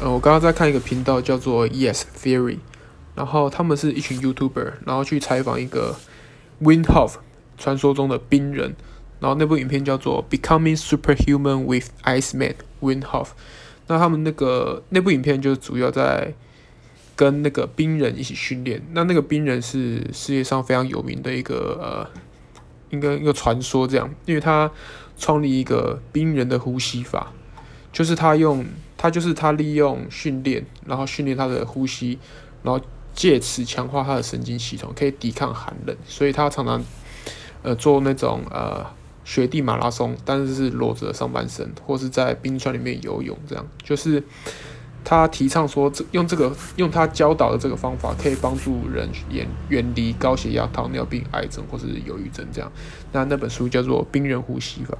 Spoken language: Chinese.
呃，我刚刚在看一个频道叫做 Yes Theory，然后他们是一群 YouTuber，然后去采访一个 Wim Hof 传说中的冰人，然后那部影片叫做 Becoming Superhuman with Iceman Wim Hof。那他们那个那部影片就主要在跟那个冰人一起训练。那那个冰人是世界上非常有名的一个呃，应该一个传说这样，因为他创立一个冰人的呼吸法，就是他用。他就是他利用训练，然后训练他的呼吸，然后借此强化他的神经系统，可以抵抗寒冷。所以他常常呃做那种呃雪地马拉松，但是是裸着上半身，或是在冰川里面游泳，这样就是他提倡说，这用这个用他教导的这个方法，可以帮助人远远离高血压、糖尿病、癌症或是忧郁症这样。那那本书叫做《冰人呼吸法》。